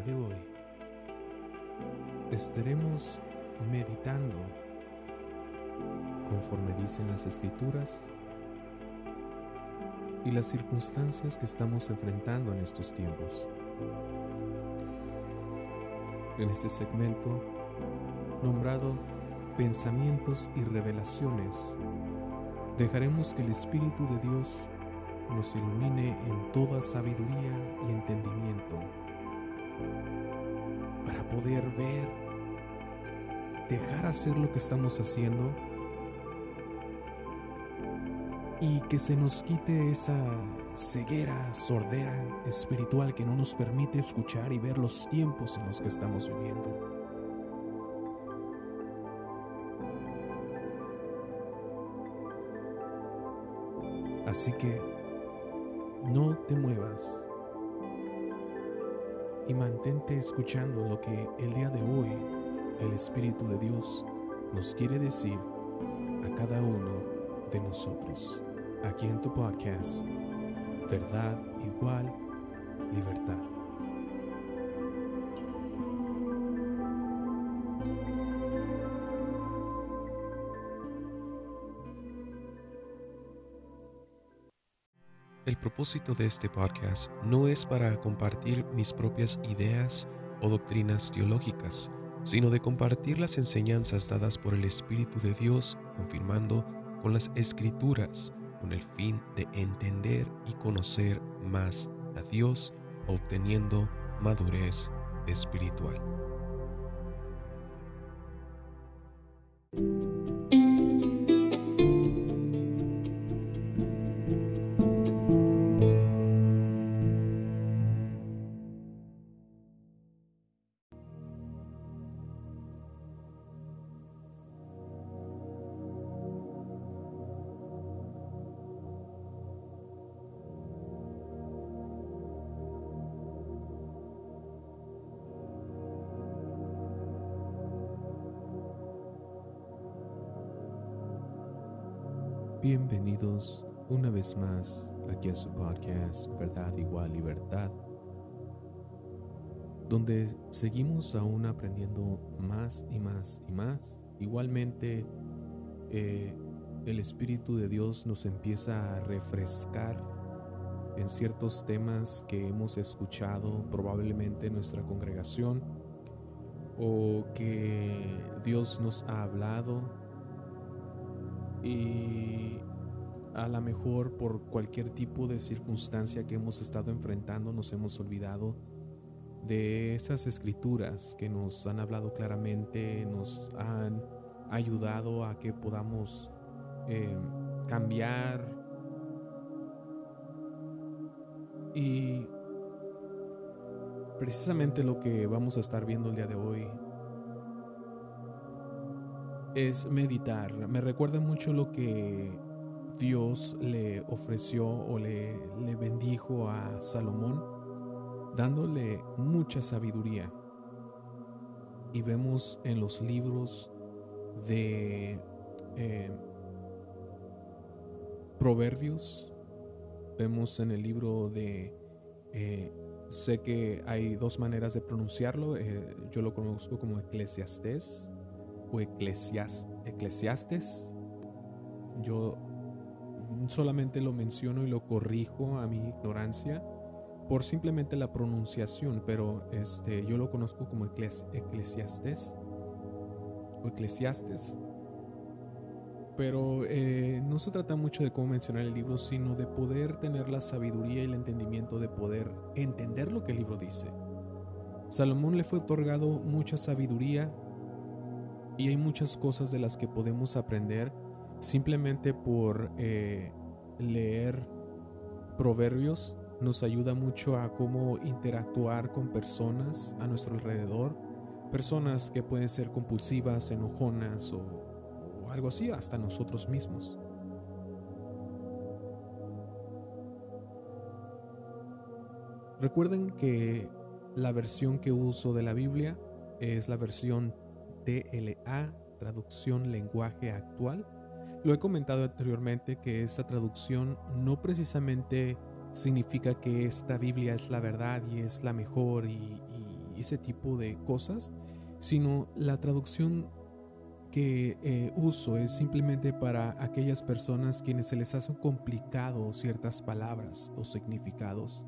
de hoy estaremos meditando conforme dicen las escrituras y las circunstancias que estamos enfrentando en estos tiempos. En este segmento nombrado Pensamientos y Revelaciones, dejaremos que el Espíritu de Dios nos ilumine en toda sabiduría y entendimiento para poder ver, dejar hacer lo que estamos haciendo y que se nos quite esa ceguera, sordera espiritual que no nos permite escuchar y ver los tiempos en los que estamos viviendo. Así que no te muevas y mantente escuchando lo que el día de hoy el Espíritu de Dios nos quiere decir a cada uno de nosotros. Aquí en tu podcast, Verdad igual, libertad. El propósito de este podcast no es para compartir mis propias ideas o doctrinas teológicas, sino de compartir las enseñanzas dadas por el Espíritu de Dios, confirmando con las escrituras, con el fin de entender y conocer más a Dios, obteniendo madurez espiritual. Podcast Verdad igual libertad, donde seguimos aún aprendiendo más y más y más. Igualmente, eh, el Espíritu de Dios nos empieza a refrescar en ciertos temas que hemos escuchado probablemente en nuestra congregación o que Dios nos ha hablado y a lo mejor por cualquier tipo de circunstancia que hemos estado enfrentando nos hemos olvidado de esas escrituras que nos han hablado claramente, nos han ayudado a que podamos eh, cambiar y precisamente lo que vamos a estar viendo el día de hoy es meditar. Me recuerda mucho lo que Dios le ofreció o le, bendijo a Salomón, dándole mucha sabiduría. Y vemos en los libros de eh, Proverbios, vemos en el libro de, eh, sé que hay dos maneras de pronunciarlo, eh, yo lo conozco como Eclesiastés o eclesiastes. Yo solamente lo menciono y lo corrijo a mi ignorancia por simplemente la pronunciación, pero este, yo lo conozco como eclesiastes o eclesiastes. Pero eh, no se trata mucho de cómo mencionar el libro, sino de poder tener la sabiduría y el entendimiento de poder entender lo que el libro dice. Salomón le fue otorgado mucha sabiduría y hay muchas cosas de las que podemos aprender simplemente por eh, leer proverbios. Nos ayuda mucho a cómo interactuar con personas a nuestro alrededor. Personas que pueden ser compulsivas, enojonas o, o algo así, hasta nosotros mismos. Recuerden que la versión que uso de la Biblia es la versión TLA, traducción lenguaje actual. Lo he comentado anteriormente que esa traducción no precisamente significa que esta Biblia es la verdad y es la mejor y, ese tipo de cosas, sino la traducción que eh, uso es simplemente para aquellas personas quienes se les hace complicado ciertas palabras o significados.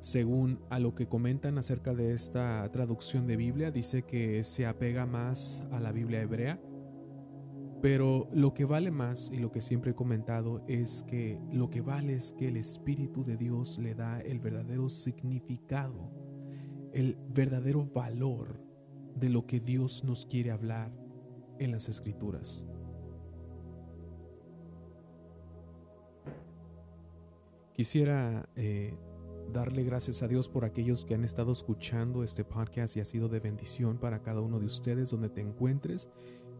Según a lo que comentan acerca de esta traducción de Biblia, dice que se apega más a la Biblia hebrea pero lo que vale más y lo que siempre he comentado es que lo que vale es que el Espíritu de Dios le da el verdadero significado, el verdadero valor de lo que Dios nos quiere hablar en las Escrituras. Quisiera eh, darle gracias a Dios por aquellos que han estado escuchando este podcast y ha sido de bendición para cada uno de ustedes donde te encuentres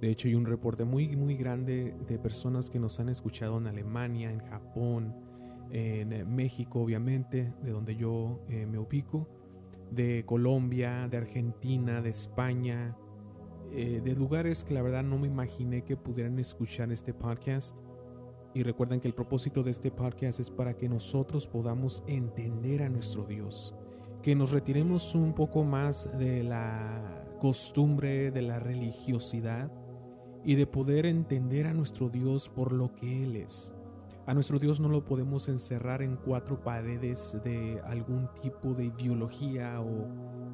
de hecho, hay un reporte muy, muy grande de personas que nos han escuchado en Alemania, en Japón, en eh, México, obviamente, de donde yo eh, me ubico, de Colombia, de Argentina, de España, eh, de lugares que la verdad no me imaginé que pudieran escuchar este podcast. Y recuerden que el propósito de este podcast es para que nosotros podamos entender a nuestro Dios, que nos retiremos un poco más de la costumbre, de la religiosidad y de poder entender a nuestro Dios por lo que Él es. A nuestro Dios no lo podemos encerrar en cuatro paredes de algún tipo de ideología o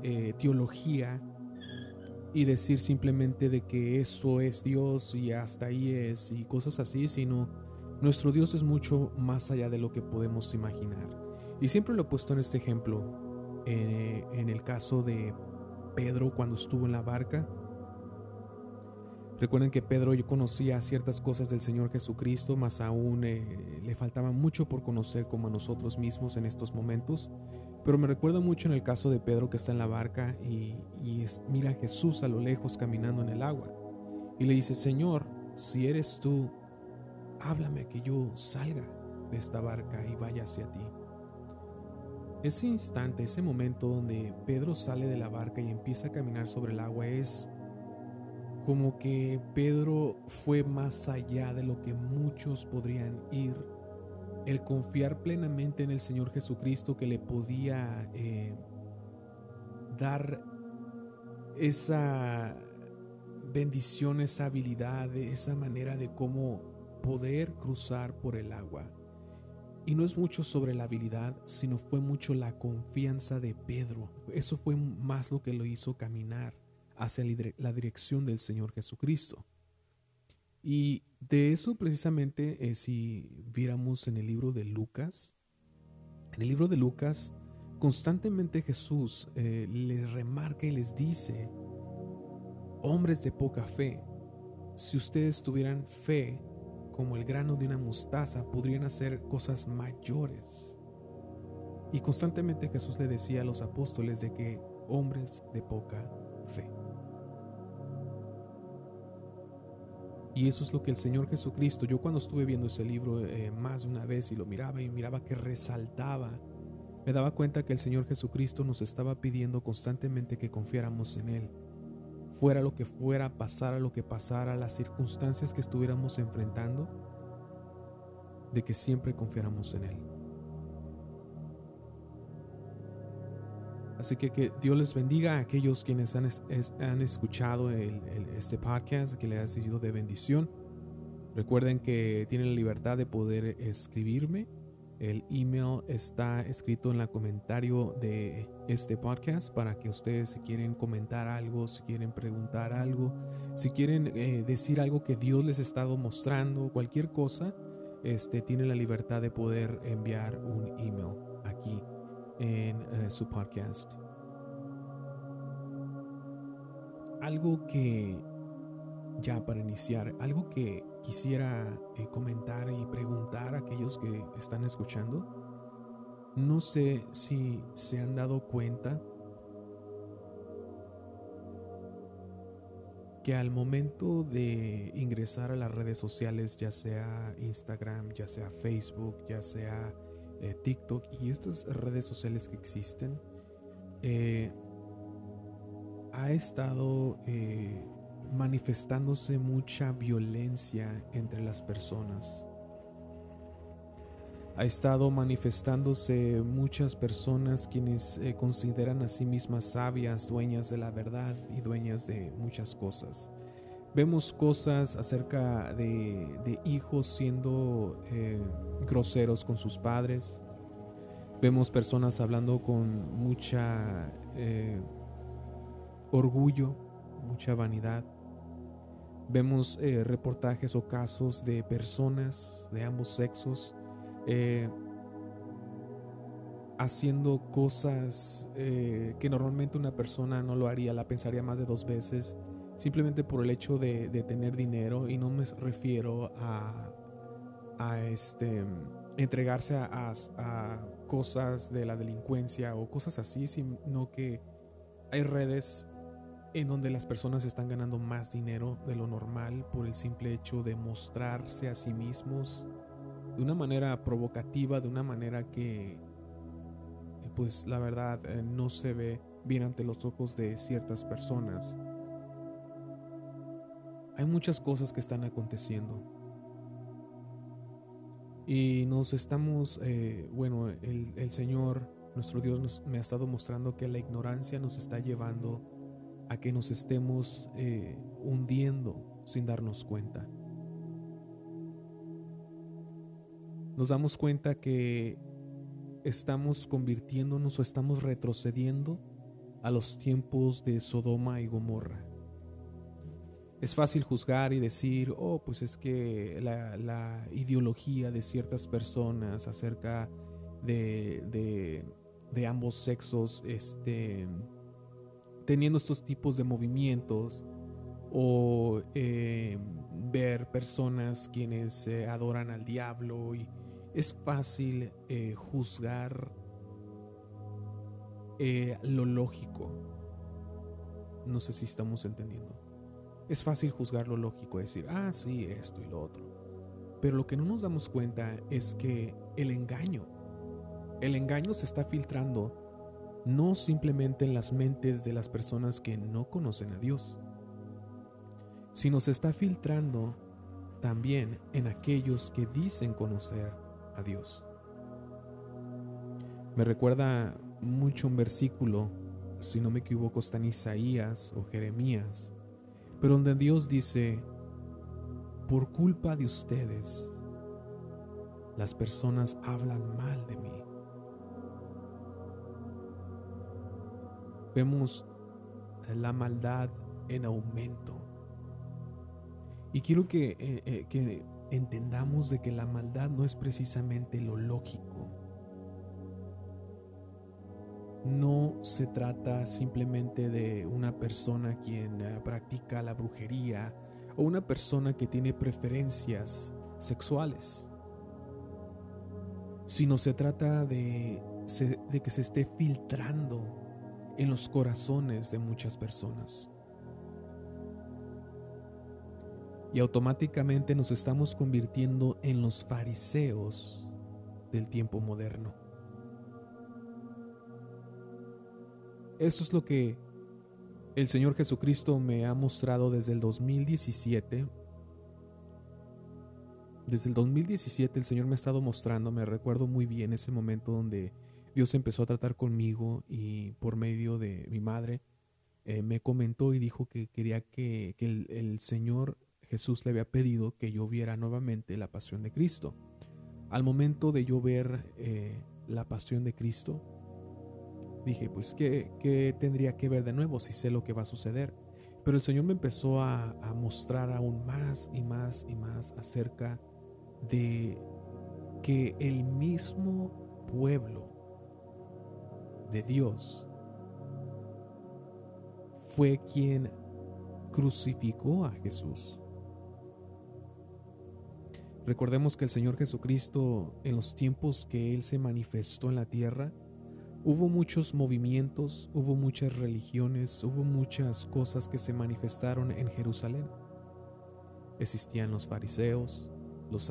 eh, teología y decir simplemente de que eso es Dios y hasta ahí es y cosas así, sino nuestro Dios es mucho más allá de lo que podemos imaginar. Y siempre lo he puesto en este ejemplo, eh, en el caso de Pedro cuando estuvo en la barca Recuerden que Pedro yo conocía ciertas cosas del Señor Jesucristo, más aún eh, le faltaba mucho por conocer como a nosotros mismos en estos momentos. Pero me recuerda mucho en el caso de Pedro que está en la barca y, mira a Jesús a lo lejos caminando en el agua. Y le dice, Señor, si eres tú, háblame que yo salga de esta barca y vaya hacia ti. Ese instante, ese momento donde Pedro sale de la barca y empieza a caminar sobre el agua es como que Pedro fue más allá de lo que muchos podrían ir. El confiar plenamente en el Señor Jesucristo que le podía eh, dar esa bendición, esa habilidad, esa manera de cómo poder cruzar por el agua. Y no es mucho sobre la habilidad, sino fue mucho la confianza de Pedro. Eso fue más lo que lo hizo caminar hacia la dirección del Señor Jesucristo. Y de eso precisamente, eh, si viéramos en el libro de Lucas, en el libro de Lucas, constantemente Jesús eh, les remarca y les dice, hombres de poca fe, si ustedes tuvieran fe como el grano de una mostaza, podrían hacer cosas mayores. Y constantemente Jesús le decía a los apóstoles de que hombres de poca fe. Y eso es lo que el Señor Jesucristo, yo cuando estuve viendo ese libro eh, más de una vez y lo miraba y miraba que resaltaba, me daba cuenta que el Señor Jesucristo nos estaba pidiendo constantemente que confiáramos en Él. Fuera lo que fuera, pasara lo que pasara, las circunstancias que estuviéramos enfrentando, de que siempre confiáramos en Él. Así que que Dios les bendiga a aquellos quienes han, han escuchado este podcast, que les ha sido de bendición. Recuerden que tienen la libertad de poder escribirme. El email está escrito en el comentario de este podcast para que ustedes si quieren comentar algo, si quieren preguntar algo, si quieren eh, decir algo que Dios les ha estado mostrando, cualquier cosa, este, tienen la libertad de poder enviar un email aquí en eh, su podcast. Algo que, ya para iniciar, algo que quisiera eh, comentar y preguntar a aquellos que están escuchando. No sé si se han dado cuenta que al momento de ingresar a las redes sociales, ya sea Instagram, ya sea Facebook, ya sea eh, TikTok y estas redes sociales que existen, eh, ha estado eh, manifestándose mucha violencia entre las personas. ha estado manifestándose muchas personas quienes consideran a sí mismas sabias, dueñas de la verdad y dueñas de muchas cosas. Vemos cosas acerca de, hijos siendo eh, groseros con sus padres. Vemos personas hablando con mucha eh, orgullo, mucha vanidad. Vemos reportajes o casos de personas de ambos sexos eh, haciendo cosas eh, que normalmente una persona no lo haría, la pensaría más de dos veces, simplemente por el hecho de, tener dinero y no me refiero a, este, entregarse a, cosas de la delincuencia o cosas así, sino que hay redes en donde las personas están ganando más dinero de lo normal por el simple hecho de mostrarse a sí mismos de una manera provocativa, de una manera que, pues la verdad, eh, no se ve bien ante los ojos de ciertas personas. Hay muchas cosas que están aconteciendo. Y nos estamos, eh, bueno, el, Señor, nuestro Dios, nos, me ha estado mostrando que la ignorancia nos está llevando a que nos estemos eh, hundiendo sin darnos cuenta. nos damos cuenta que estamos convirtiéndonos o estamos retrocediendo a los tiempos de Sodoma y Gomorra. Es fácil juzgar y decir, oh, pues es que la, ideología de ciertas personas acerca de, de, ambos sexos, este, teniendo estos tipos de movimientos, o eh, ver personas quienes adoran al diablo y es fácil eh, juzgar eh, lo lógico. No sé si estamos entendiendo. Es fácil juzgar lo lógico, decir, ah, sí, esto y lo otro. Pero lo que no nos damos cuenta es que el engaño, el engaño se está filtrando no simplemente en las mentes de las personas que no conocen a Dios, sino se está filtrando también en aquellos que dicen conocer a Dios. Me recuerda mucho un versículo, si no me equivoco, está en Isaías o Jeremías, pero donde Dios dice, por culpa de ustedes, las personas hablan mal de mí. Vemos la maldad en aumento. Y quiero que, eh, eh, entendamos de que la maldad no es precisamente lo lógico. No se trata simplemente de una persona quien eh, practica la brujería o una persona que tiene preferencias sexuales, sino se trata de, de que se esté filtrando en los corazones de muchas personas. y automáticamente nos estamos convirtiendo en los fariseos del tiempo moderno. Esto es lo que el Señor Jesucristo me ha mostrado desde el 2017. Desde el 2017 el Señor me ha estado mostrando, me recuerdo muy bien ese momento donde Dios empezó a tratar conmigo y por medio de mi madre eh, me comentó y dijo que quería que, el, Señor Jesús le había pedido que yo viera nuevamente la pasión de Cristo. Al momento de yo ver eh, la pasión de Cristo, dije, pues, ¿qué, tendría que ver de nuevo si sé lo que va a suceder? Pero el Señor me empezó a, a mostrar aún más y más y más acerca de que el mismo pueblo de Dios fue quien crucificó a Jesús. Recordemos que el Señor Jesucristo, en los tiempos que Él se manifestó en la tierra, hubo muchos movimientos, hubo muchas religiones, hubo muchas cosas que se manifestaron en Jerusalén. Existían los fariseos, los,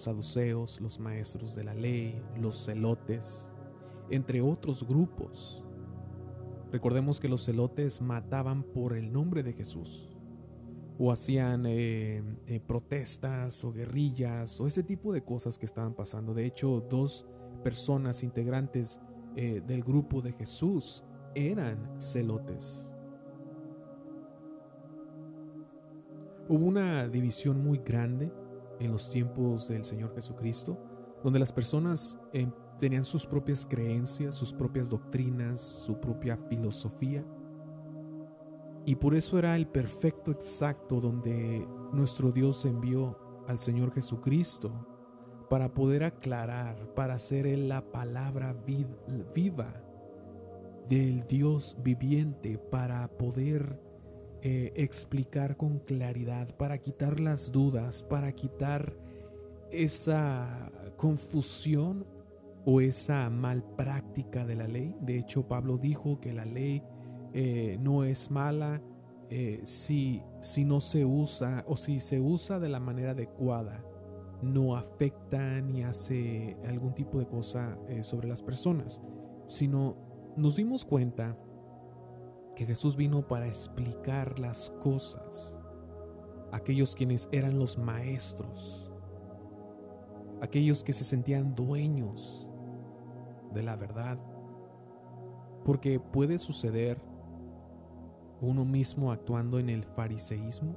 saduceos, los maestros de la ley, los celotes, entre otros grupos. Recordemos que los celotes mataban por el nombre de Jesús o hacían eh, eh, protestas o guerrillas o ese tipo de cosas que estaban pasando. De hecho, dos personas integrantes eh, del grupo de Jesús eran celotes. Hubo una división muy grande en los tiempos del Señor Jesucristo, donde las personas tenían sus propias creencias, sus propias doctrinas, su propia filosofía y por eso era el perfecto exacto donde nuestro Dios envió al Señor Jesucristo para poder aclarar, para hacer la palabra viva del Dios viviente, para poder eh, explicar con claridad, para quitar las dudas, para quitar esa confusión o esa mal práctica de la ley. De hecho, Pablo dijo que la ley eh, no es mala eh, si, si no se usa o si se usa de la manera adecuada, no afecta ni hace algún tipo de cosa eh, sobre las personas, sino nos dimos cuenta que Jesús vino para explicar las cosas. Aquellos quienes eran los maestros, aquellos que se sentían dueños de la verdad, porque puede suceder uno mismo actuando en el fariseísmo,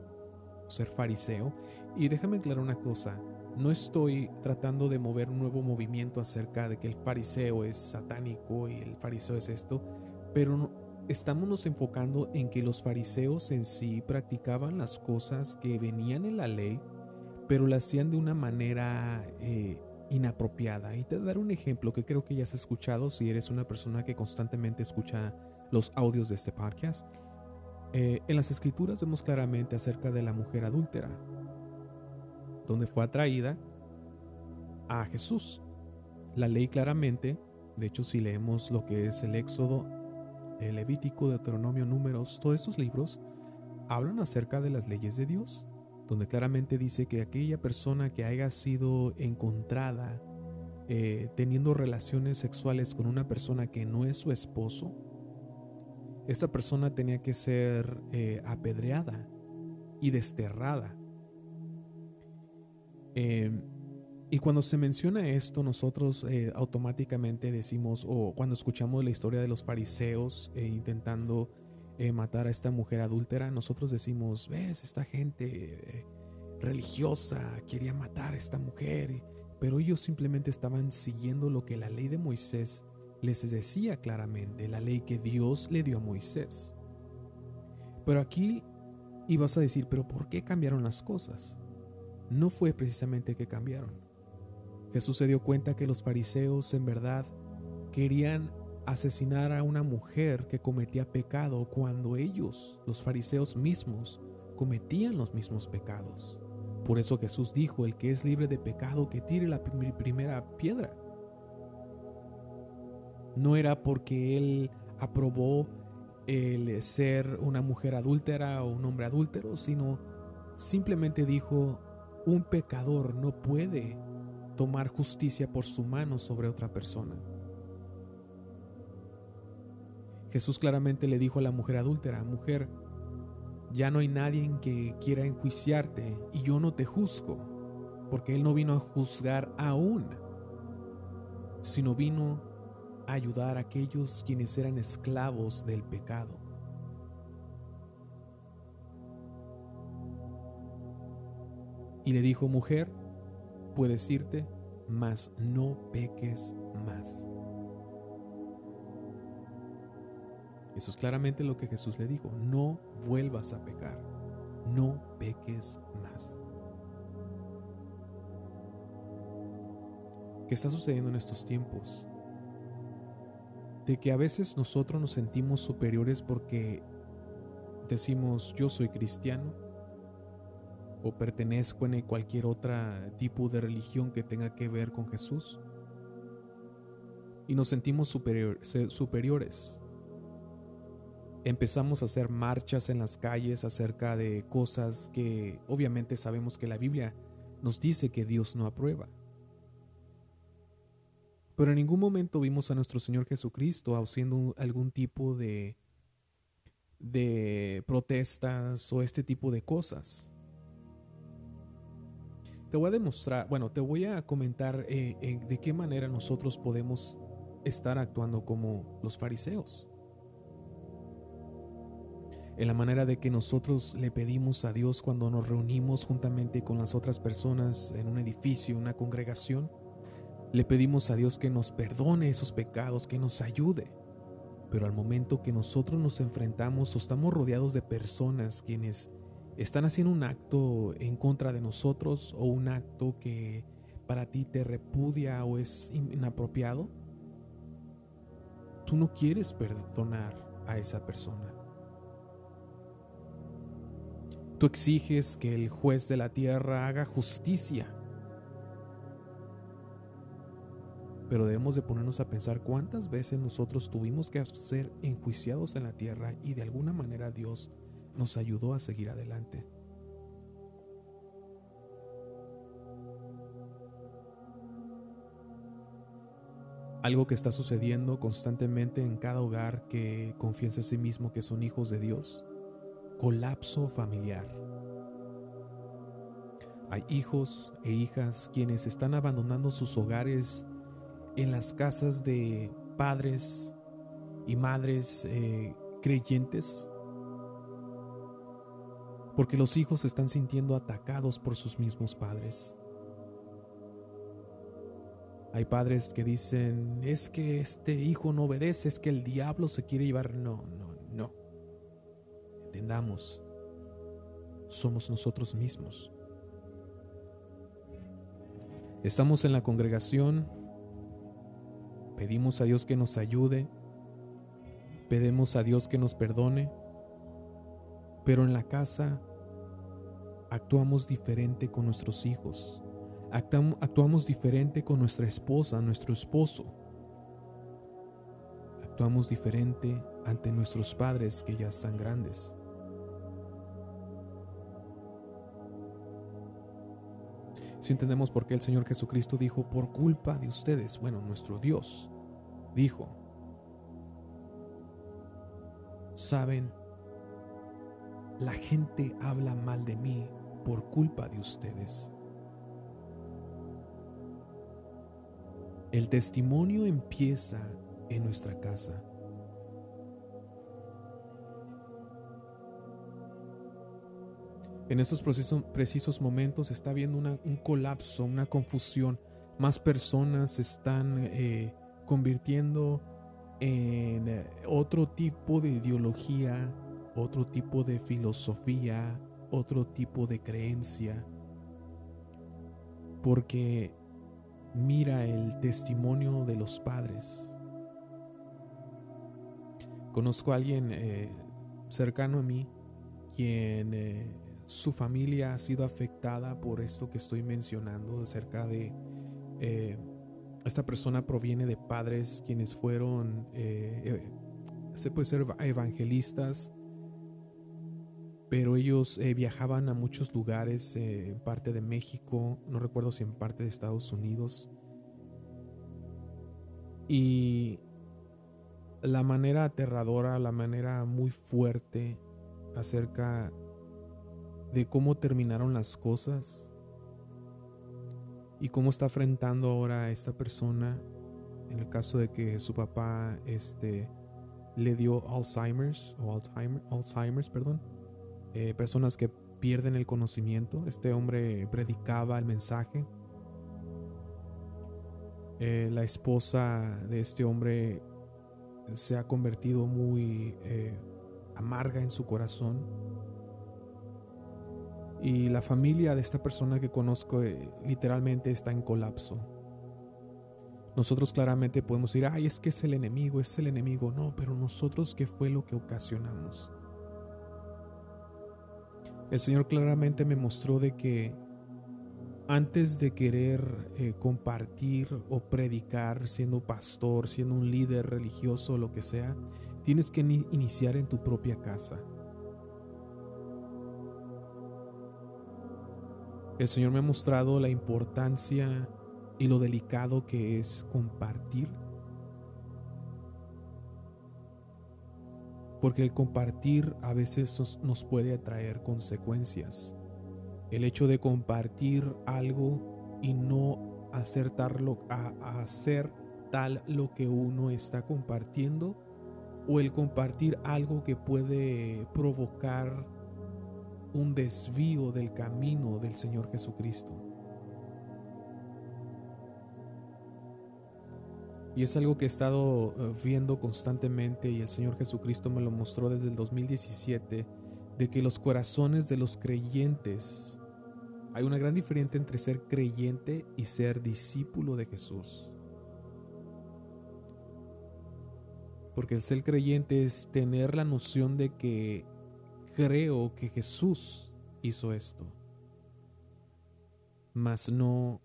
ser fariseo. Y déjame aclarar una cosa, no estoy tratando de mover un nuevo movimiento acerca de que el fariseo es satánico y el fariseo es esto, pero estamos enfocando en que los fariseos en sí practicaban las cosas que venían en la ley, pero las hacían de una manera eh, inapropiada. Y te daré un ejemplo que creo que ya has escuchado si eres una persona que constantemente escucha los audios de este podcast. Eh, en las escrituras vemos claramente acerca de la mujer adúltera, donde fue atraída a Jesús. La ley claramente, de hecho si leemos lo que es el Éxodo, el Levítico, Deuteronomio, Números, todos estos libros hablan acerca de las leyes de Dios, donde claramente dice que aquella persona que haya sido encontrada eh, teniendo relaciones sexuales con una persona que no es su esposo, esta persona tenía que ser eh, apedreada y desterrada. Em, y cuando se menciona esto, nosotros eh, automáticamente decimos, o cuando escuchamos la historia de los fariseos eh, intentando matar a esta mujer adúltera, nosotros decimos, ves, esta gente religiosa quería matar a esta mujer, pero ellos simplemente estaban siguiendo lo que la ley de Moisés les decía claramente la ley que Dios le dio a Moisés. Pero aquí ibas a decir, pero ¿por qué cambiaron las cosas? No fue precisamente que cambiaron. Jesús se dio cuenta que los fariseos en verdad querían asesinar a una mujer que cometía pecado cuando ellos, los fariseos mismos, cometían los mismos pecados. Por eso Jesús dijo, el que es libre de pecado, que tire la primera piedra no era porque él aprobó el ser una mujer adúltera o un hombre adúltero, sino simplemente dijo, un pecador no puede tomar justicia por su mano sobre otra persona. Jesús claramente le dijo a la mujer adúltera, mujer, ya no hay nadie que quiera enjuiciarte y yo no te juzgo, porque Él no vino a juzgar aún, sino vino ayudar a aquellos quienes eran esclavos del pecado. Y le dijo, mujer, puedes irte, mas no peques más. Eso es claramente lo que Jesús le dijo, no vuelvas a pecar, no peques más. ¿Qué está sucediendo en estos tiempos? de que a veces nosotros nos sentimos superiores porque decimos yo soy cristiano o pertenezco en cualquier otro tipo de religión que tenga que ver con Jesús y nos sentimos superiores. Empezamos a hacer marchas en las calles acerca de cosas que obviamente sabemos que la Biblia nos dice que Dios no aprueba. Pero en ningún momento vimos a nuestro Señor Jesucristo haciendo algún tipo de, de protestas o este tipo de cosas. Te voy a demostrar, bueno, te voy a comentar eh, de qué manera nosotros podemos estar actuando como los fariseos. En la manera de que nosotros le pedimos a Dios cuando nos reunimos juntamente con las otras personas en un edificio, una congregación, le pedimos a Dios que nos perdone esos pecados, que nos ayude. Pero al momento que nosotros nos enfrentamos o estamos rodeados de personas quienes están haciendo un acto en contra de nosotros o un acto que para ti te repudia o es inapropiado, tú no quieres perdonar a esa persona. Tú exiges que el juez de la tierra haga justicia Pero debemos de ponernos a pensar cuántas veces nosotros tuvimos que ser enjuiciados en la tierra y de alguna manera Dios nos ayudó a seguir adelante. Algo que está sucediendo constantemente en cada hogar que confiesa en sí mismo que son hijos de Dios. Colapso familiar. Hay hijos e hijas quienes están abandonando sus hogares en las casas de padres y madres eh, creyentes, porque los hijos se están sintiendo atacados por sus mismos padres. Hay padres que dicen, es que este hijo no obedece, es que el diablo se quiere llevar. No, no, no. Entendamos, somos nosotros mismos. Estamos en la congregación Pedimos a Dios que nos ayude, pedimos a Dios que nos perdone, pero en la casa actuamos diferente con nuestros hijos, actuamos diferente con nuestra esposa, nuestro esposo, actuamos diferente ante nuestros padres que ya están grandes. Si entendemos por qué el Señor Jesucristo dijo, por culpa de ustedes, bueno, nuestro Dios dijo, saben, la gente habla mal de mí por culpa de ustedes. El testimonio empieza en nuestra casa. En estos precisos momentos está habiendo un colapso, una confusión. Más personas se están eh, convirtiendo en eh, otro tipo de ideología, otro tipo de filosofía, otro tipo de creencia. Porque mira el testimonio de los padres. Conozco a alguien eh, cercano a mí quien su familia ha sido afectada por esto que estoy mencionando acerca de eh, esta persona proviene de padres quienes fueron eh, eh, se puede ser evangelistas pero ellos viajaban a muchos lugares en parte de México no recuerdo si en parte de Estados Unidos. Y la manera aterradora la manera muy fuerte acerca de cómo terminaron las cosas y cómo está enfrentando ahora a esta persona en el caso de que su papá este, le dio Alzheimer's o Alzheimer, Alzheimer's, perdón, eh, personas que pierden el conocimiento. Este hombre predicaba el mensaje. Eh, la esposa de este hombre se ha convertido muy eh, amarga en su corazón y la familia de esta persona que conozco literalmente está en colapso. Nosotros claramente podemos decir, ay, es que es el enemigo, es el enemigo. No, pero nosotros, ¿qué fue lo que ocasionamos? El Señor claramente me mostró de que antes de querer eh, compartir o predicar siendo pastor, siendo un líder religioso, lo que sea, tienes que iniciar en tu propia casa. El Señor me ha mostrado la importancia y lo delicado que es compartir. Porque el compartir a veces nos puede traer consecuencias. El hecho de compartir algo y no acertarlo a, hacer tal lo que uno está compartiendo o el compartir algo que puede provocar un desvío del camino del Señor Jesucristo. Y es algo que he estado eh, viendo constantemente y el Señor Jesucristo me lo mostró desde el 2017, de que los corazones de los creyentes, hay una gran diferencia entre ser creyente y ser discípulo de Jesús. Porque el ser creyente es tener la noción de que creo que Jesús hizo esto, mas no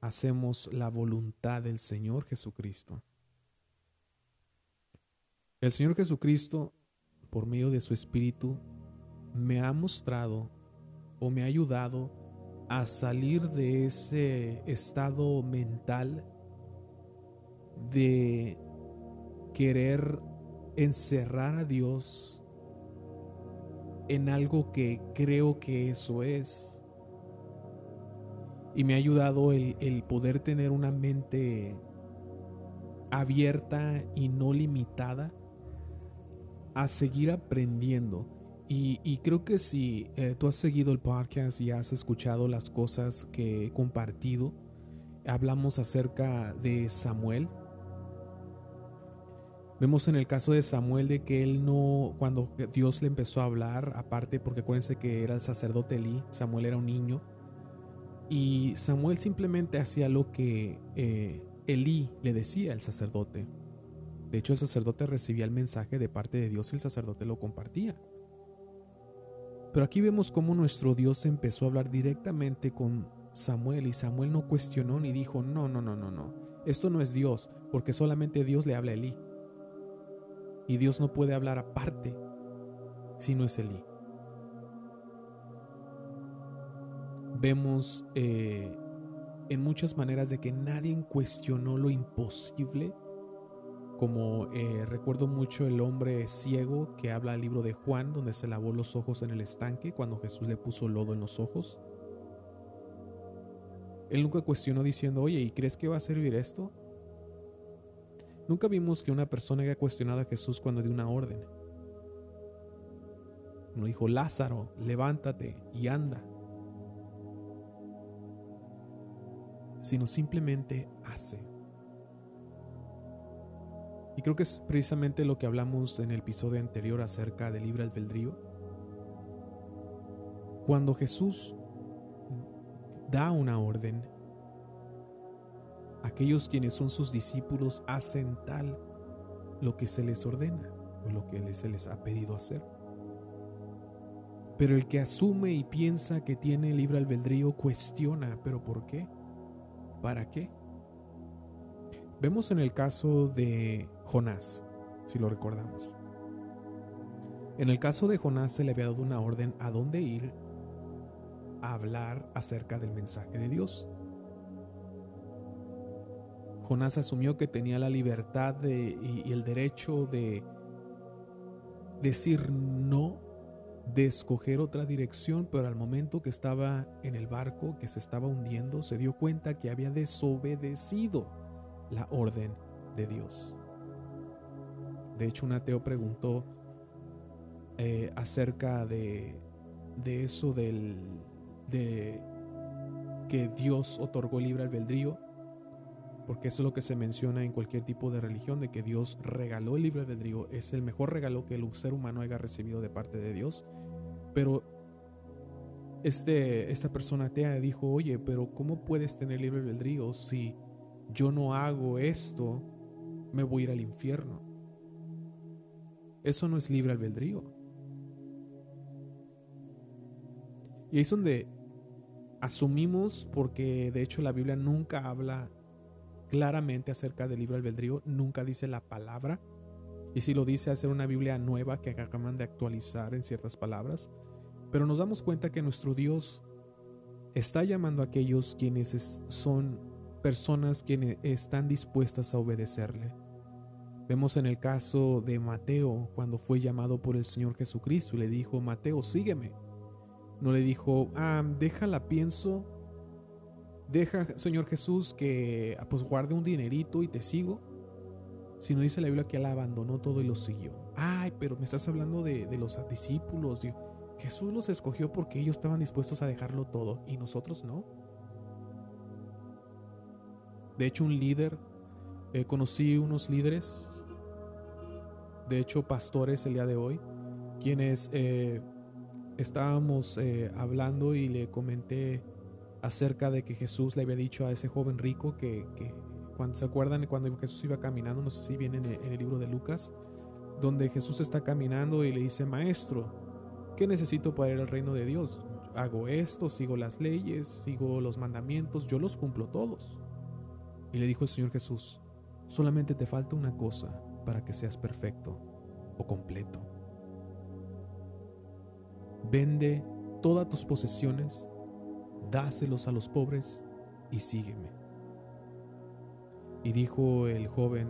hacemos la voluntad del Señor Jesucristo. El Señor Jesucristo, por medio de su Espíritu, me ha mostrado o me ha ayudado a salir de ese estado mental de querer encerrar a Dios en algo que creo que eso es y me ha ayudado el, poder tener una mente abierta y no limitada a seguir aprendiendo. Y, creo que si eh, tú has seguido el podcast y has escuchado las cosas que he compartido, hablamos acerca de Samuel. Vemos en el caso de Samuel de que él no, cuando Dios le empezó a hablar, aparte porque acuérdense que era el sacerdote Elí, Samuel era un niño, y Samuel simplemente hacía lo que eh, Elí le decía al sacerdote. De hecho, el sacerdote recibía el mensaje de parte de Dios y el sacerdote lo compartía. Pero aquí vemos cómo nuestro Dios empezó a hablar directamente con Samuel y Samuel no cuestionó ni dijo, no, no, no, no, no, esto no es Dios, porque solamente Dios le habla a Elí. Y Dios no puede hablar aparte si no es Elí. Vemos eh, en muchas maneras de que nadie cuestionó lo imposible, como eh, recuerdo mucho el hombre ciego que habla el libro de Juan, donde se lavó los ojos en el estanque cuando Jesús le puso lodo en los ojos. Él nunca cuestionó diciendo, oye, ¿y crees que va a servir esto? Nunca vimos que una persona haya cuestionado a Jesús cuando dio una orden. No dijo, Lázaro, levántate y anda. Sino simplemente hace. Y creo que es precisamente lo que hablamos en el episodio anterior acerca del libre albedrío. Cuando Jesús da una orden, aquellos quienes son sus discípulos hacen tal lo que se les ordena o lo que se les ha pedido hacer. Pero el que asume y piensa que tiene libre albedrío cuestiona, ¿pero por qué? ¿Para qué? Vemos en el caso de Jonás, si lo recordamos. En el caso de Jonás se le había dado una orden a dónde ir a hablar acerca del mensaje de Dios. Jonás asumió que tenía la libertad y, y el derecho de decir no de escoger otra dirección, pero al momento que estaba en el barco que se estaba hundiendo, se dio cuenta que había desobedecido la orden de Dios. De hecho, un ateo preguntó eh, acerca de, de eso del, de que Dios otorgó libre albedrío porque eso es lo que se menciona en cualquier tipo de religión, de que Dios regaló el libre albedrío, es el mejor regalo que el ser humano haya recibido de parte de Dios. Pero este, esta persona atea dijo, oye, pero ¿cómo puedes tener libre albedrío si yo no hago esto, me voy a ir al infierno? Eso no es libre albedrío. Y ahí es donde asumimos, porque de hecho la Biblia nunca habla claramente acerca del libro albedrío, nunca dice la palabra. Y si lo dice, hacer una Biblia nueva que acaban de actualizar en ciertas palabras. Pero nos damos cuenta que nuestro Dios está llamando a aquellos quienes son personas quienes están dispuestas a obedecerle. Vemos en el caso de Mateo, cuando fue llamado por el Señor Jesucristo y le dijo, Mateo, sígueme. No le dijo, ah, déjala, pienso, deja, Señor Jesús, que pues guarde un dinerito y te sigo. Sino dice la Biblia que él abandonó todo y lo siguió. Ay, pero me estás hablando de, de los discípulos. Jesús los escogió porque ellos estaban dispuestos a dejarlo todo y nosotros no. De hecho, un líder, eh, conocí unos líderes, de hecho pastores el día de hoy, quienes eh, estábamos eh, hablando y le comenté acerca de que Jesús le había dicho a ese joven rico que, cuando se acuerdan cuando Jesús iba caminando, no sé si viene en en el libro de Lucas, donde Jesús está caminando y le dice, maestro, ¿qué necesito para ir al reino de Dios? Hago esto, sigo las leyes, sigo los mandamientos, yo los cumplo todos. Y le dijo el Señor Jesús, solamente te falta una cosa para que seas perfecto o completo. Vende todas tus posesiones, dáselos a los pobres y sígueme. Y dijo el joven,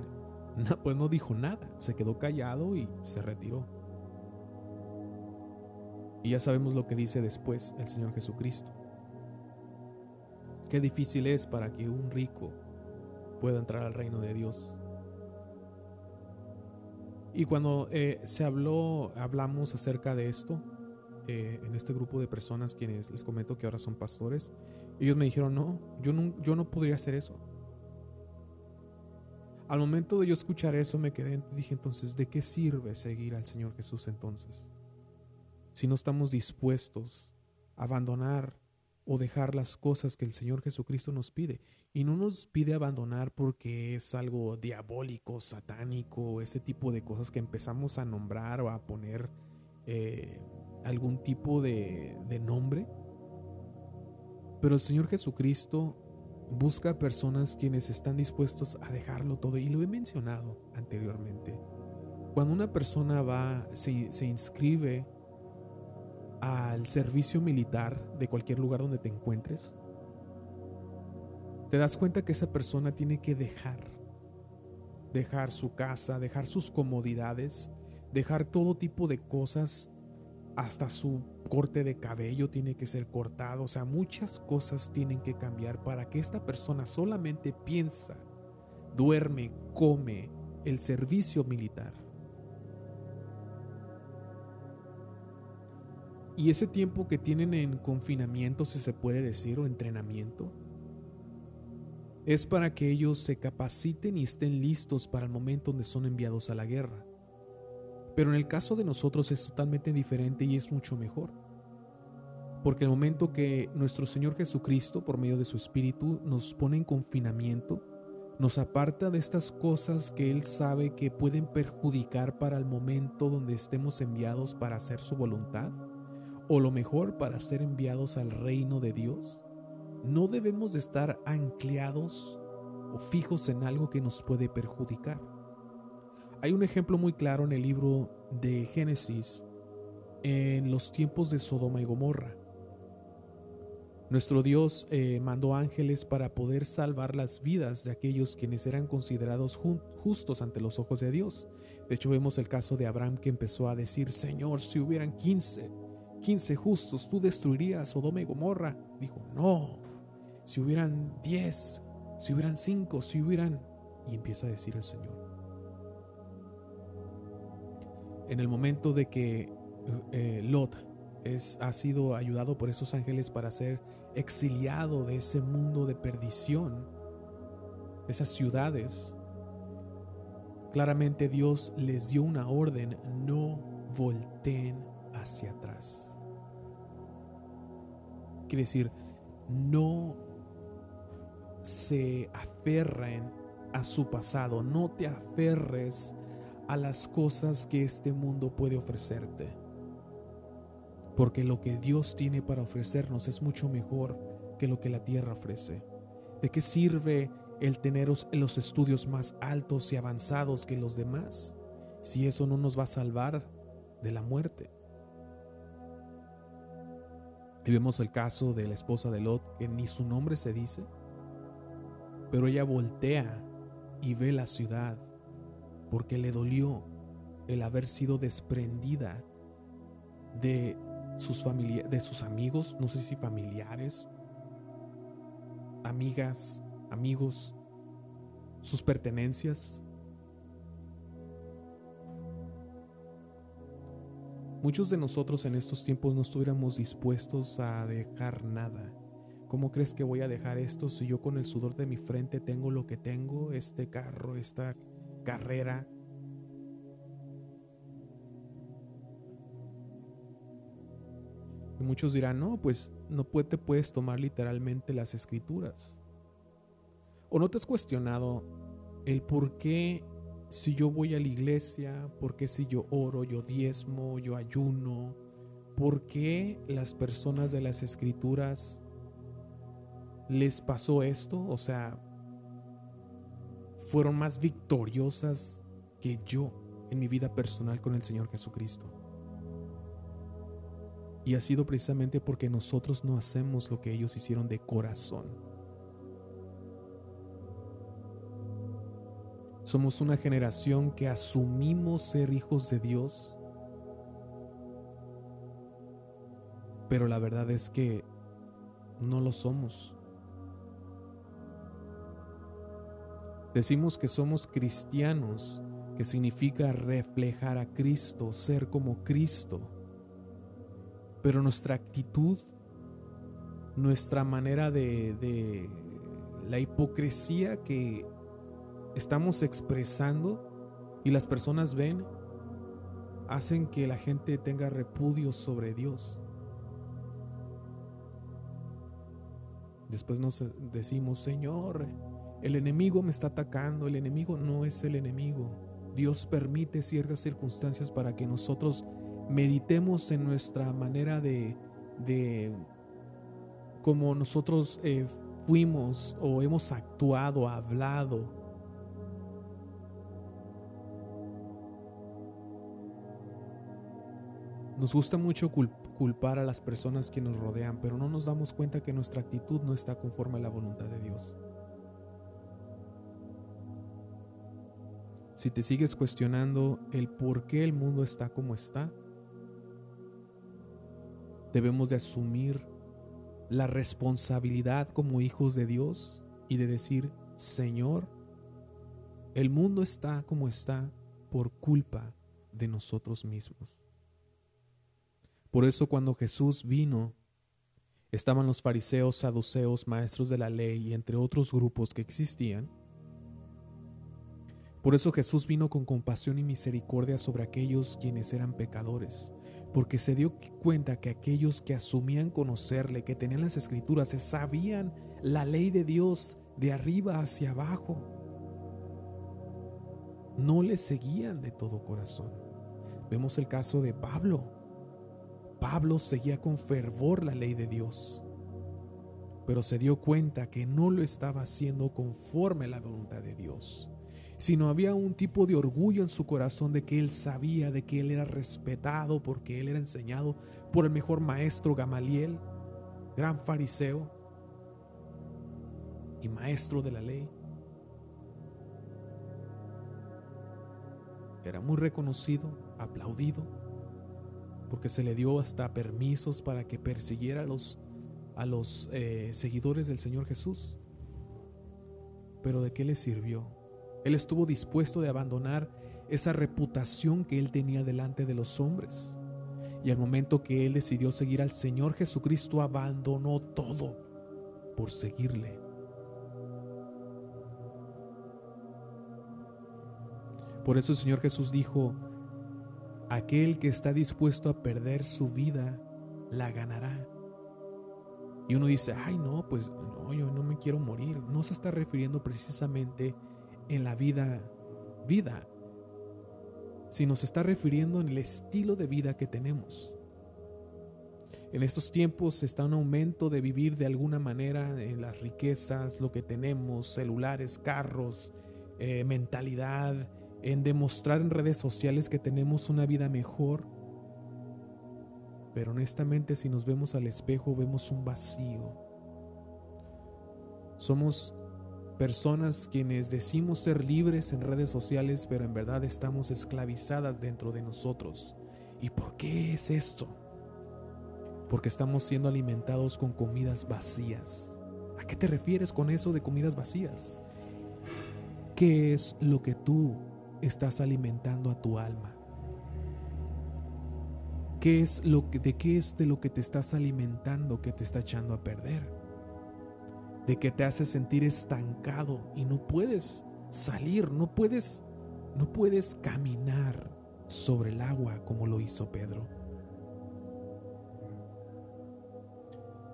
no, pues no dijo nada, se quedó callado y se retiró. Y ya sabemos lo que dice después el Señor Jesucristo. Qué difícil es para que un rico pueda entrar al reino de Dios. Y cuando eh, se habló, hablamos acerca de esto, eh, en este grupo de personas quienes les comento que ahora son pastores, ellos me dijeron, no, yo no, yo no podría hacer eso. Al momento de yo escuchar eso me quedé, dije entonces, ¿de qué sirve seguir al Señor Jesús entonces? Si no estamos dispuestos a abandonar o dejar las cosas que el Señor Jesucristo nos pide. Y no nos pide abandonar porque es algo diabólico, satánico, ese tipo de cosas que empezamos a nombrar o a poner eh, algún tipo de, de nombre. Pero el Señor Jesucristo busca personas quienes están dispuestos a dejarlo todo. Y lo he mencionado anteriormente. Cuando una persona va, se, se inscribe al servicio militar de cualquier lugar donde te encuentres, te das cuenta que esa persona tiene que dejar, dejar su casa, dejar sus comodidades, dejar todo tipo de cosas, hasta su corte de cabello tiene que ser cortado, o sea, muchas cosas tienen que cambiar para que esta persona solamente piensa, duerme, come el servicio militar Y ese tiempo que tienen en confinamiento, si se puede decir, o entrenamiento, es para que ellos se capaciten y estén listos para el momento donde son enviados a la guerra. Pero en el caso de nosotros es totalmente diferente y es mucho mejor. Porque el momento que nuestro Señor Jesucristo, por medio de su Espíritu, nos pone en confinamiento, nos aparta de estas cosas que Él sabe que pueden perjudicar para el momento donde estemos enviados para hacer su voluntad o lo mejor para ser enviados al reino de Dios, no debemos de estar anclados o fijos en algo que nos puede perjudicar. Hay un ejemplo muy claro en el libro de Génesis en los tiempos de Sodoma y Gomorra. Nuestro Dios eh, mandó ángeles para poder salvar las vidas de aquellos quienes eran considerados justos ante los ojos de Dios. De hecho, vemos el caso de Abraham que empezó a decir, Señor, si hubieran 15, 15 justos, tú destruirías Sodoma y Gomorra. Dijo, no, si hubieran 10, si hubieran 5, si hubieran... Y empieza a decir el Señor. En el momento de que eh, Lot es, ha sido ayudado por esos ángeles para ser exiliado de ese mundo de perdición, esas ciudades, claramente Dios les dio una orden, no volteen hacia atrás. Quiere decir, no se aferren a su pasado, no te aferres a las cosas que este mundo puede ofrecerte. Porque lo que Dios tiene para ofrecernos es mucho mejor que lo que la tierra ofrece. ¿De qué sirve el tener los estudios más altos y avanzados que los demás si eso no nos va a salvar de la muerte? Y vemos el caso de la esposa de Lot, que ni su nombre se dice, pero ella voltea y ve la ciudad porque le dolió el haber sido desprendida de sus, de sus amigos, no sé si familiares, amigas, amigos, sus pertenencias. Muchos de nosotros en estos tiempos no estuviéramos dispuestos a dejar nada. ¿Cómo crees que voy a dejar esto si yo con el sudor de mi frente tengo lo que tengo, este carro, esta carrera? Y muchos dirán, no, pues no te puedes tomar literalmente las escrituras. ¿O no te has cuestionado el por qué si yo voy a la iglesia, por qué si yo oro, yo diezmo, yo ayuno, por qué las personas de las escrituras les pasó esto? O sea, fueron más victoriosas que yo en mi vida personal con el Señor Jesucristo. Y ha sido precisamente porque nosotros no hacemos lo que ellos hicieron de corazón. Somos una generación que asumimos ser hijos de Dios, pero la verdad es que no lo somos. Decimos que somos cristianos, que significa reflejar a Cristo, ser como Cristo. Pero nuestra actitud, nuestra manera de, de la hipocresía que estamos expresando y las personas ven, hacen que la gente tenga repudio sobre Dios. Después nos decimos, Señor, el enemigo me está atacando, el enemigo no es el enemigo. Dios permite ciertas circunstancias para que nosotros meditemos en nuestra manera de, de como nosotros eh, fuimos o hemos actuado, hablado, Nos gusta mucho culpar a las personas que nos rodean, pero no nos damos cuenta que nuestra actitud no está conforme a la voluntad de Dios. Si te sigues cuestionando el por qué el mundo está como está, debemos de asumir la responsabilidad como hijos de Dios y de decir, Señor, el mundo está como está por culpa de nosotros mismos. Por eso cuando Jesús vino, estaban los fariseos, saduceos, maestros de la ley y entre otros grupos que existían. Por eso Jesús vino con compasión y misericordia sobre aquellos quienes eran pecadores, porque se dio cuenta que aquellos que asumían conocerle, que tenían las escrituras, sabían la ley de Dios de arriba hacia abajo, no le seguían de todo corazón. Vemos el caso de Pablo, Pablo seguía con fervor la ley de Dios, pero se dio cuenta que no lo estaba haciendo conforme a la voluntad de Dios, sino había un tipo de orgullo en su corazón de que él sabía, de que él era respetado porque él era enseñado por el mejor maestro Gamaliel, gran fariseo y maestro de la ley. Era muy reconocido, aplaudido porque se le dio hasta permisos para que persiguiera a los, a los eh, seguidores del Señor Jesús. Pero ¿de qué le sirvió? Él estuvo dispuesto de abandonar esa reputación que él tenía delante de los hombres. Y al momento que él decidió seguir al Señor Jesucristo, abandonó todo por seguirle. Por eso el Señor Jesús dijo, Aquel que está dispuesto a perder su vida, la ganará. Y uno dice, ay no, pues no, yo no me quiero morir. No se está refiriendo precisamente en la vida, vida, sino se está refiriendo en el estilo de vida que tenemos. En estos tiempos está un aumento de vivir de alguna manera en las riquezas, lo que tenemos, celulares, carros, eh, mentalidad, en demostrar en redes sociales que tenemos una vida mejor, pero honestamente si nos vemos al espejo vemos un vacío. Somos personas quienes decimos ser libres en redes sociales, pero en verdad estamos esclavizadas dentro de nosotros. ¿Y por qué es esto? Porque estamos siendo alimentados con comidas vacías. ¿A qué te refieres con eso de comidas vacías? ¿Qué es lo que tú estás alimentando a tu alma? ¿Qué es lo que, ¿De qué es de lo que te estás alimentando que te está echando a perder? De que te hace sentir estancado y no puedes salir, no puedes no puedes caminar sobre el agua como lo hizo Pedro.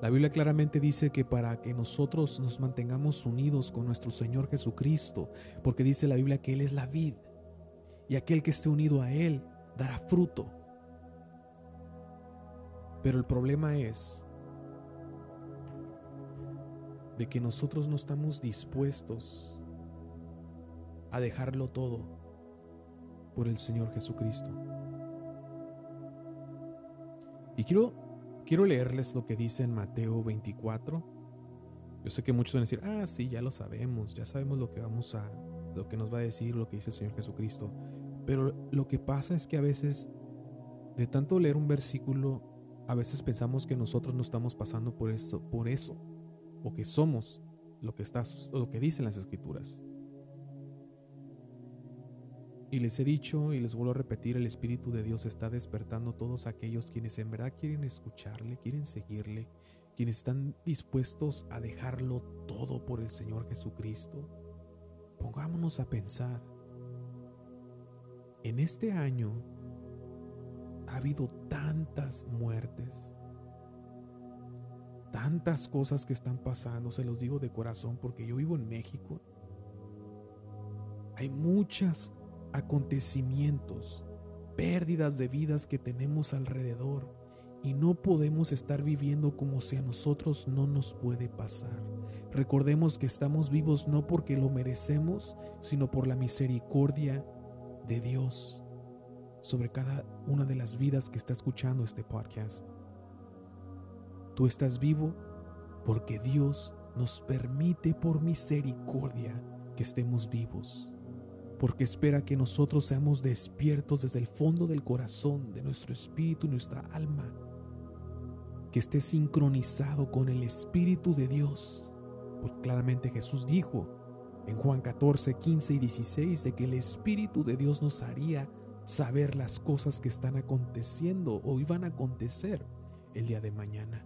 La Biblia claramente dice que para que nosotros nos mantengamos unidos con nuestro Señor Jesucristo, porque dice la Biblia que Él es la vid y aquel que esté unido a Él dará fruto. Pero el problema es de que nosotros no estamos dispuestos a dejarlo todo por el Señor Jesucristo. Y quiero, quiero leerles lo que dice en Mateo 24. Yo sé que muchos van a decir, ah, sí, ya lo sabemos, ya sabemos lo que vamos a, lo que nos va a decir, lo que dice el Señor Jesucristo. Pero lo que pasa es que a veces, de tanto leer un versículo, a veces pensamos que nosotros no estamos pasando por eso, por eso o que somos lo que, está, lo que dicen las escrituras. Y les he dicho y les vuelvo a repetir, el Espíritu de Dios está despertando todos aquellos quienes en verdad quieren escucharle, quieren seguirle, quienes están dispuestos a dejarlo todo por el Señor Jesucristo. Pongámonos a pensar, en este año ha habido tantas muertes, tantas cosas que están pasando, se los digo de corazón porque yo vivo en México. Hay muchos acontecimientos, pérdidas de vidas que tenemos alrededor y no podemos estar viviendo como si a nosotros no nos puede pasar. Recordemos que estamos vivos no porque lo merecemos, sino por la misericordia de Dios sobre cada una de las vidas que está escuchando este podcast. Tú estás vivo porque Dios nos permite por misericordia que estemos vivos, porque espera que nosotros seamos despiertos desde el fondo del corazón, de nuestro espíritu y nuestra alma, que esté sincronizado con el Espíritu de Dios, porque claramente Jesús dijo en Juan 14, 15 y 16 de que el Espíritu de Dios nos haría saber las cosas que están aconteciendo o iban a acontecer el día de mañana.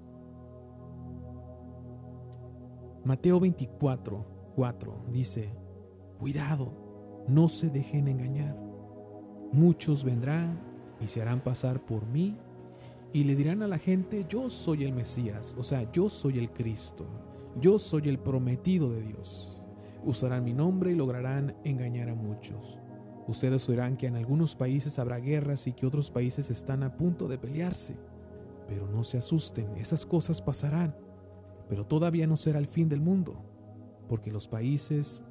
Mateo 24, 4 dice, cuidado, no se dejen engañar. Muchos vendrán y se harán pasar por mí y le dirán a la gente, yo soy el Mesías, o sea, yo soy el Cristo, yo soy el prometido de Dios. Usarán mi nombre y lograrán engañar a muchos. Ustedes oirán que en algunos países habrá guerras y que otros países están a punto de pelearse. Pero no se asusten, esas cosas pasarán pero todavía no será el fin del mundo, porque los países,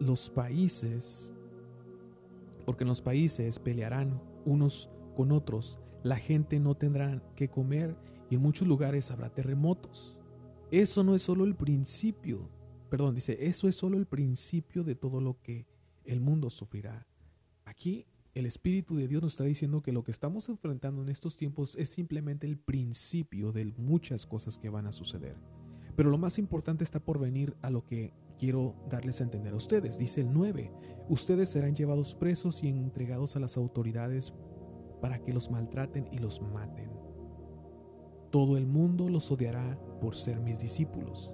los países, porque en los países pelearán unos con otros, la gente no tendrá que comer y en muchos lugares habrá terremotos. Eso no es solo el principio, perdón, dice, eso es solo el principio de todo lo que el mundo sufrirá. Aquí el Espíritu de Dios nos está diciendo que lo que estamos enfrentando en estos tiempos es simplemente el principio de muchas cosas que van a suceder. Pero lo más importante está por venir a lo que quiero darles a entender a ustedes. Dice el 9, ustedes serán llevados presos y entregados a las autoridades para que los maltraten y los maten. Todo el mundo los odiará por ser mis discípulos.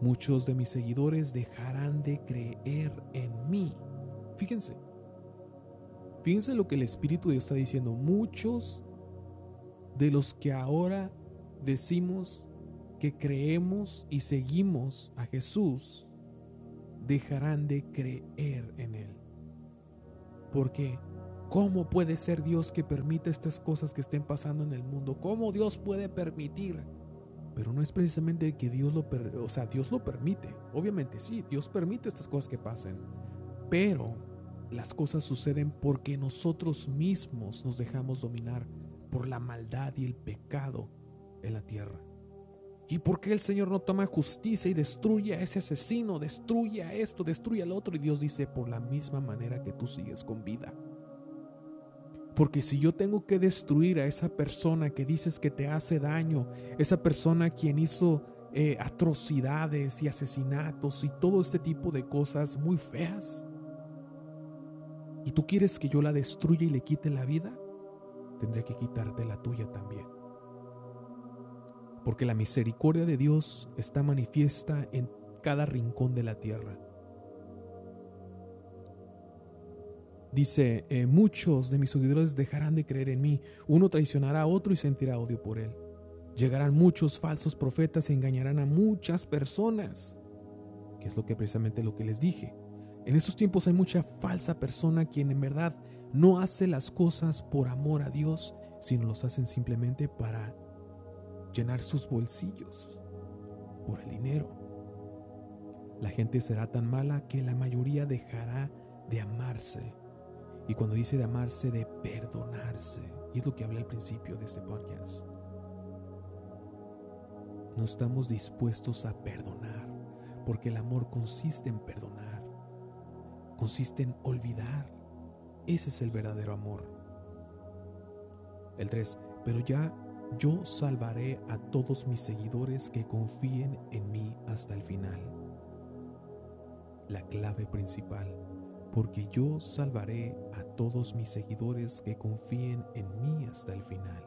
Muchos de mis seguidores dejarán de creer en mí. Fíjense, Fíjense lo que el Espíritu de Dios está diciendo. Muchos de los que ahora decimos que creemos y seguimos a Jesús dejarán de creer en Él. Porque, ¿cómo puede ser Dios que permita estas cosas que estén pasando en el mundo? ¿Cómo Dios puede permitir? Pero no es precisamente que Dios lo, o sea, Dios lo permite. Obviamente sí, Dios permite estas cosas que pasen. Pero las cosas suceden porque nosotros mismos nos dejamos dominar por la maldad y el pecado en la tierra. ¿Y por qué el Señor no toma justicia y destruye a ese asesino, destruye a esto, destruye al otro? Y Dios dice, por la misma manera que tú sigues con vida. Porque si yo tengo que destruir a esa persona que dices que te hace daño, esa persona quien hizo eh, atrocidades y asesinatos y todo este tipo de cosas muy feas, y tú quieres que yo la destruya y le quite la vida, tendré que quitarte la tuya también porque la misericordia de Dios está manifiesta en cada rincón de la tierra. Dice, eh, muchos de mis seguidores dejarán de creer en mí, uno traicionará a otro y sentirá odio por él. Llegarán muchos falsos profetas y engañarán a muchas personas, que es lo que precisamente lo que les dije. En estos tiempos hay mucha falsa persona quien en verdad no hace las cosas por amor a Dios, sino los hacen simplemente para llenar sus bolsillos por el dinero. La gente será tan mala que la mayoría dejará de amarse. Y cuando dice de amarse, de perdonarse. Y es lo que hablé al principio de este podcast. No estamos dispuestos a perdonar, porque el amor consiste en perdonar. Consiste en olvidar. Ese es el verdadero amor. El 3. Pero ya yo salvaré a todos mis seguidores que confíen en mí hasta el final. La clave principal, porque yo salvaré a todos mis seguidores que confíen en mí hasta el final.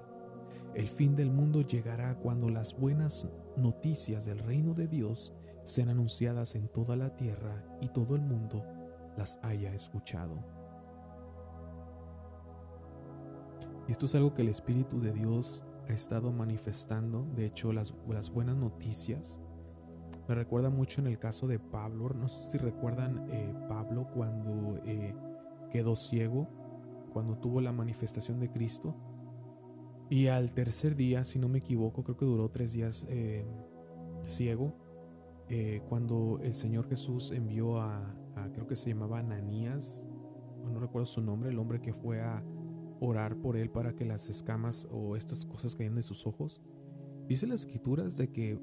El fin del mundo llegará cuando las buenas noticias del reino de Dios sean anunciadas en toda la tierra y todo el mundo las haya escuchado. Esto es algo que el Espíritu de Dios ha estado manifestando. De hecho, las, buenas noticias me recuerda mucho en el caso de Pablo. No sé si recuerdan eh, Pablo cuando eh, quedó ciego, cuando tuvo la manifestación de Cristo. Y al tercer día, si no me equivoco, creo que duró tres días eh, ciego, cuando el Señor Jesús envió a, creo que se llamaba Ananías, no recuerdo su nombre, el hombre que fue a, orar por él para que las escamas o estas cosas cayeran de sus ojos. Dice las escrituras de que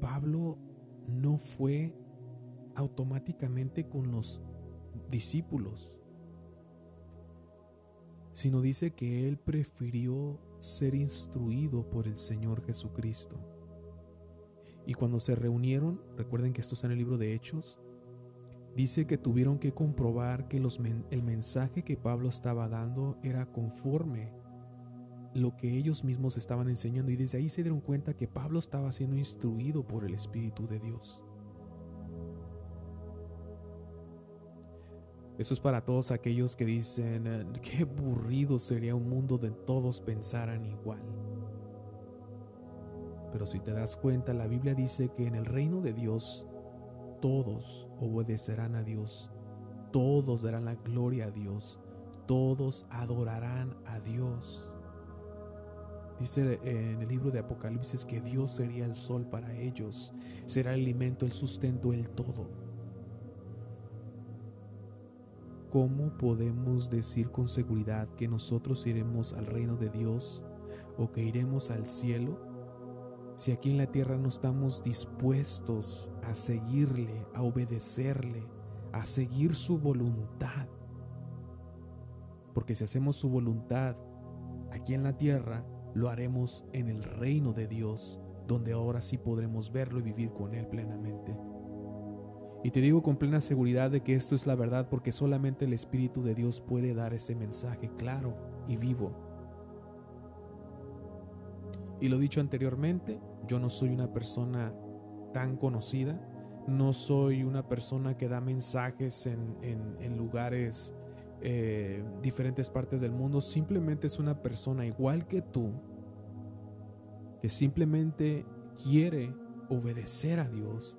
Pablo no fue automáticamente con los discípulos, sino dice que él prefirió ser instruido por el Señor Jesucristo. Y cuando se reunieron, recuerden que esto está en el libro de Hechos, Dice que tuvieron que comprobar que el mensaje que Pablo estaba dando era conforme lo que ellos mismos estaban enseñando y desde ahí se dieron cuenta que Pablo estaba siendo instruido por el Espíritu de Dios. Eso es para todos aquellos que dicen, eh, qué aburrido sería un mundo donde todos pensaran igual. Pero si te das cuenta, la Biblia dice que en el reino de Dios todos obedecerán a Dios, todos darán la gloria a Dios, todos adorarán a Dios. Dice en el libro de Apocalipsis que Dios sería el sol para ellos, será el alimento, el sustento, el todo. ¿Cómo podemos decir con seguridad que nosotros iremos al reino de Dios o que iremos al cielo si aquí en la tierra no estamos dispuestos a seguirle, a obedecerle, a seguir su voluntad. Porque si hacemos su voluntad aquí en la tierra, lo haremos en el reino de Dios, donde ahora sí podremos verlo y vivir con Él plenamente. Y te digo con plena seguridad de que esto es la verdad porque solamente el Espíritu de Dios puede dar ese mensaje claro y vivo y lo dicho anteriormente, yo no soy una persona tan conocida, no soy una persona que da mensajes en, lugares, eh, diferentes partes del mundo, simplemente es una persona igual que tú, que simplemente quiere obedecer a Dios,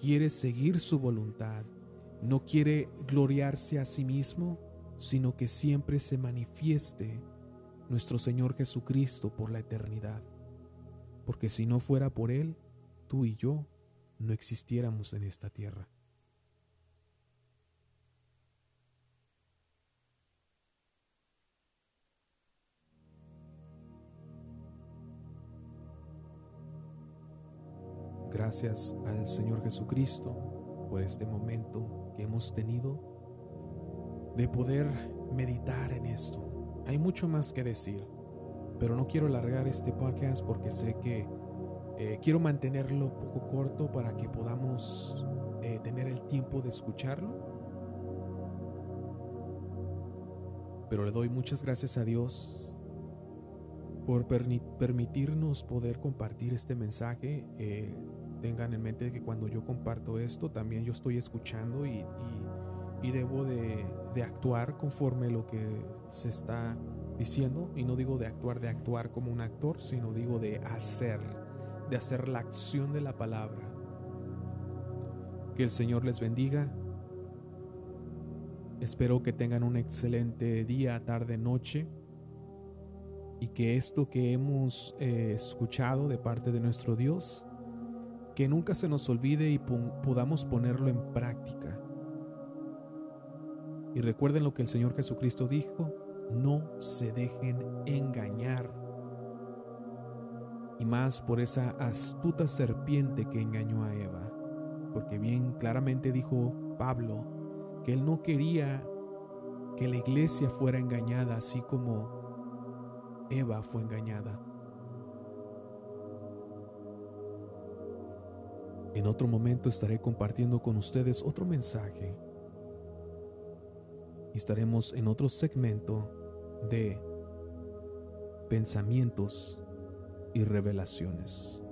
quiere seguir su voluntad, no quiere gloriarse a sí mismo, sino que siempre se manifieste nuestro Señor Jesucristo por la eternidad porque si no fuera por Él, tú y yo no existiéramos en esta tierra. gracias al Señor Jesucristo por este momento que hemos tenido de poder meditar en esto. Hay mucho más que decir, pero no quiero alargar este podcast porque sé que eh, quiero mantenerlo poco corto para que podamos eh, tener el tiempo de escucharlo. Pero le doy muchas gracias a Dios por permitirnos poder compartir este mensaje. Eh, tengan en mente que cuando yo comparto esto, también yo estoy escuchando y, debo de, de, actuar conforme lo que se está diciendo. Y no digo de actuar, de actuar como un actor, sino digo de hacer, de hacer la acción de la palabra. Que el Señor les bendiga. Espero que tengan un excelente día, tarde, noche y que esto que hemos eh, escuchado de parte de nuestro Dios, que nunca se nos olvide y podamos ponerlo en práctica. Y recuerden lo que el Señor Jesucristo dijo, no se dejen engañar. Y más por esa astuta serpiente que engañó a Eva. Porque bien claramente dijo Pablo que él no quería que la iglesia fuera engañada así como Eva fue engañada. En otro momento estaré compartiendo con ustedes otro mensaje y estaremos en otro segmento de pensamientos y revelaciones.